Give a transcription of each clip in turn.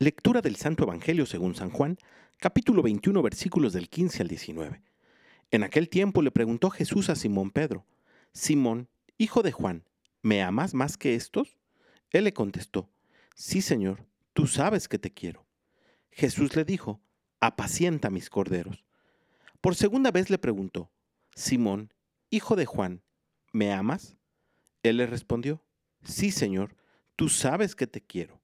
Lectura del Santo Evangelio según San Juan, capítulo 21, versículos del 15 al 19. En aquel tiempo le preguntó Jesús a Simón Pedro, Simón, hijo de Juan, ¿me amas más que estos? Él le contestó, Sí, Señor, tú sabes que te quiero. Jesús le dijo, Apacienta mis corderos. Por segunda vez le preguntó, Simón, hijo de Juan, ¿me amas? Él le respondió, Sí, Señor, tú sabes que te quiero.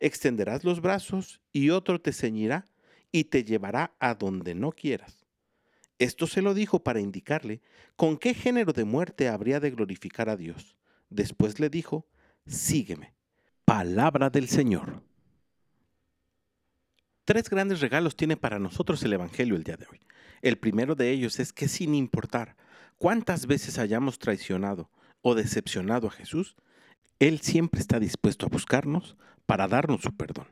extenderás los brazos y otro te ceñirá y te llevará a donde no quieras. Esto se lo dijo para indicarle con qué género de muerte habría de glorificar a Dios. Después le dijo, sígueme. Palabra del Señor. Tres grandes regalos tiene para nosotros el Evangelio el día de hoy. El primero de ellos es que sin importar cuántas veces hayamos traicionado o decepcionado a Jesús, Él siempre está dispuesto a buscarnos para darnos su perdón.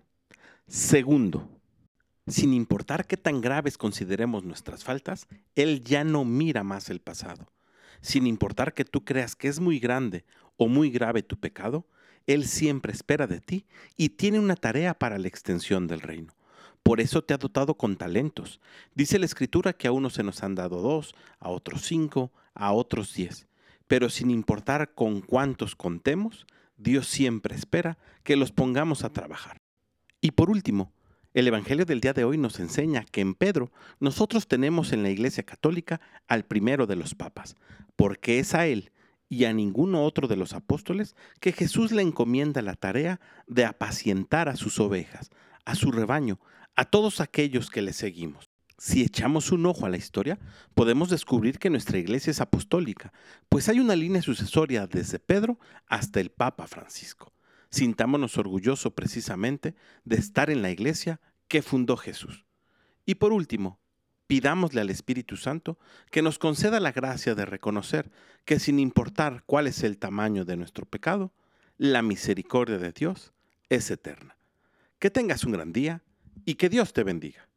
Segundo, sin importar qué tan graves consideremos nuestras faltas, Él ya no mira más el pasado. Sin importar que tú creas que es muy grande o muy grave tu pecado, Él siempre espera de ti y tiene una tarea para la extensión del reino. Por eso te ha dotado con talentos. Dice la escritura que a unos se nos han dado dos, a otros cinco, a otros diez. Pero sin importar con cuántos contemos, Dios siempre espera que los pongamos a trabajar. Y por último, el Evangelio del día de hoy nos enseña que en Pedro nosotros tenemos en la Iglesia Católica al primero de los papas, porque es a él y a ninguno otro de los apóstoles que Jesús le encomienda la tarea de apacientar a sus ovejas, a su rebaño, a todos aquellos que le seguimos. Si echamos un ojo a la historia, podemos descubrir que nuestra iglesia es apostólica, pues hay una línea sucesoria desde Pedro hasta el Papa Francisco. Sintámonos orgullosos precisamente de estar en la iglesia que fundó Jesús. Y por último, pidámosle al Espíritu Santo que nos conceda la gracia de reconocer que sin importar cuál es el tamaño de nuestro pecado, la misericordia de Dios es eterna. Que tengas un gran día y que Dios te bendiga.